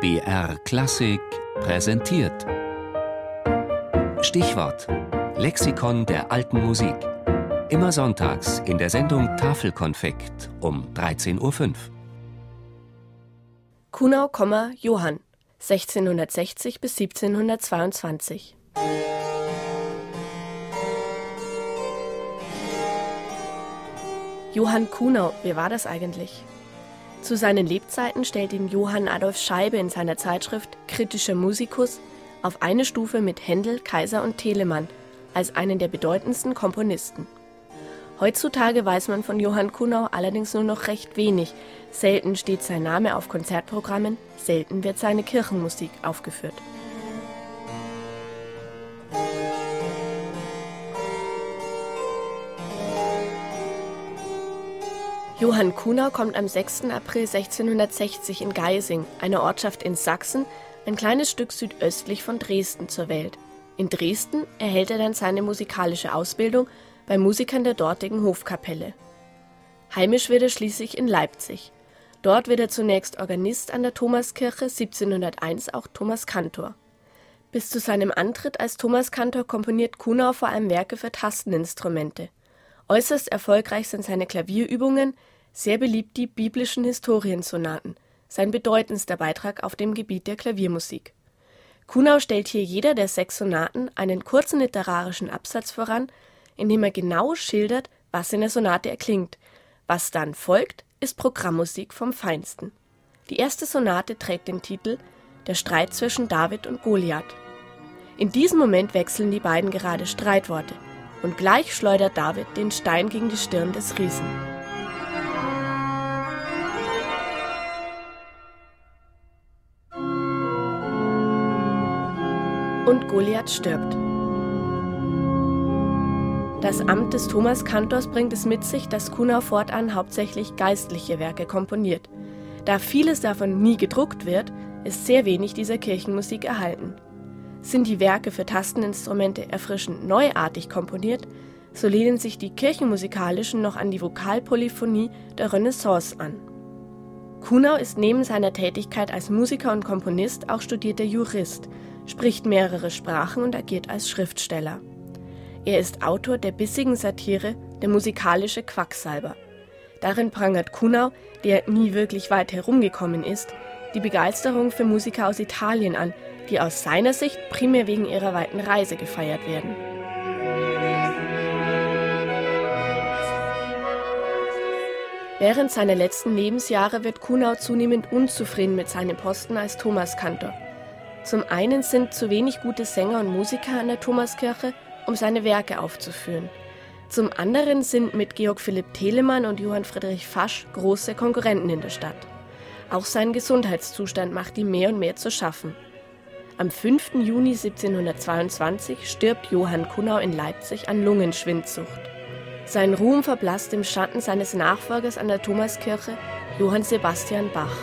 BR Klassik präsentiert. Stichwort: Lexikon der alten Musik. Immer sonntags in der Sendung Tafelkonfekt um 13.05 Uhr. Kunau, Johann 1660 bis 1722. Johann Kunau, wer war das eigentlich? Zu seinen Lebzeiten stellt ihn Johann Adolf Scheibe in seiner Zeitschrift Kritischer Musikus auf eine Stufe mit Händel, Kaiser und Telemann als einen der bedeutendsten Komponisten. Heutzutage weiß man von Johann Kunau allerdings nur noch recht wenig. Selten steht sein Name auf Konzertprogrammen, selten wird seine Kirchenmusik aufgeführt. Johann Kunau kommt am 6. April 1660 in Geising, einer Ortschaft in Sachsen, ein kleines Stück südöstlich von Dresden, zur Welt. In Dresden erhält er dann seine musikalische Ausbildung bei Musikern der dortigen Hofkapelle. Heimisch wird er schließlich in Leipzig. Dort wird er zunächst Organist an der Thomaskirche, 1701 auch Thomaskantor. Bis zu seinem Antritt als Thomaskantor komponiert Kunau vor allem Werke für Tasteninstrumente. Äußerst erfolgreich sind seine Klavierübungen, sehr beliebt die biblischen Historiensonaten, sein bedeutendster Beitrag auf dem Gebiet der Klaviermusik. Kunau stellt hier jeder der sechs Sonaten einen kurzen literarischen Absatz voran, in dem er genau schildert, was in der Sonate erklingt. Was dann folgt, ist Programmmusik vom Feinsten. Die erste Sonate trägt den Titel Der Streit zwischen David und Goliath. In diesem Moment wechseln die beiden gerade Streitworte – und gleich schleudert David den Stein gegen die Stirn des Riesen. Und Goliath stirbt. Das Amt des Thomas Kantors bringt es mit sich, dass Kunau fortan hauptsächlich geistliche Werke komponiert. Da vieles davon nie gedruckt wird, ist sehr wenig dieser Kirchenmusik erhalten. Sind die Werke für Tasteninstrumente erfrischend neuartig komponiert, so lehnen sich die kirchenmusikalischen noch an die Vokalpolyphonie der Renaissance an. Kunau ist neben seiner Tätigkeit als Musiker und Komponist auch studierter Jurist, spricht mehrere Sprachen und agiert als Schriftsteller. Er ist Autor der bissigen Satire Der musikalische Quacksalber. Darin prangert Kunau, der nie wirklich weit herumgekommen ist, die Begeisterung für Musiker aus Italien an, die aus seiner Sicht primär wegen ihrer weiten Reise gefeiert werden. Während seiner letzten Lebensjahre wird Kunau zunehmend unzufrieden mit seinem Posten als Thomaskantor. Zum einen sind zu wenig gute Sänger und Musiker an der Thomaskirche, um seine Werke aufzuführen. Zum anderen sind mit Georg Philipp Telemann und Johann Friedrich Fasch große Konkurrenten in der Stadt. Auch sein Gesundheitszustand macht ihm mehr und mehr zu schaffen. Am 5. Juni 1722 stirbt Johann Kunau in Leipzig an Lungenschwindsucht. Sein Ruhm verblasst im Schatten seines Nachfolgers an der Thomaskirche, Johann Sebastian Bach.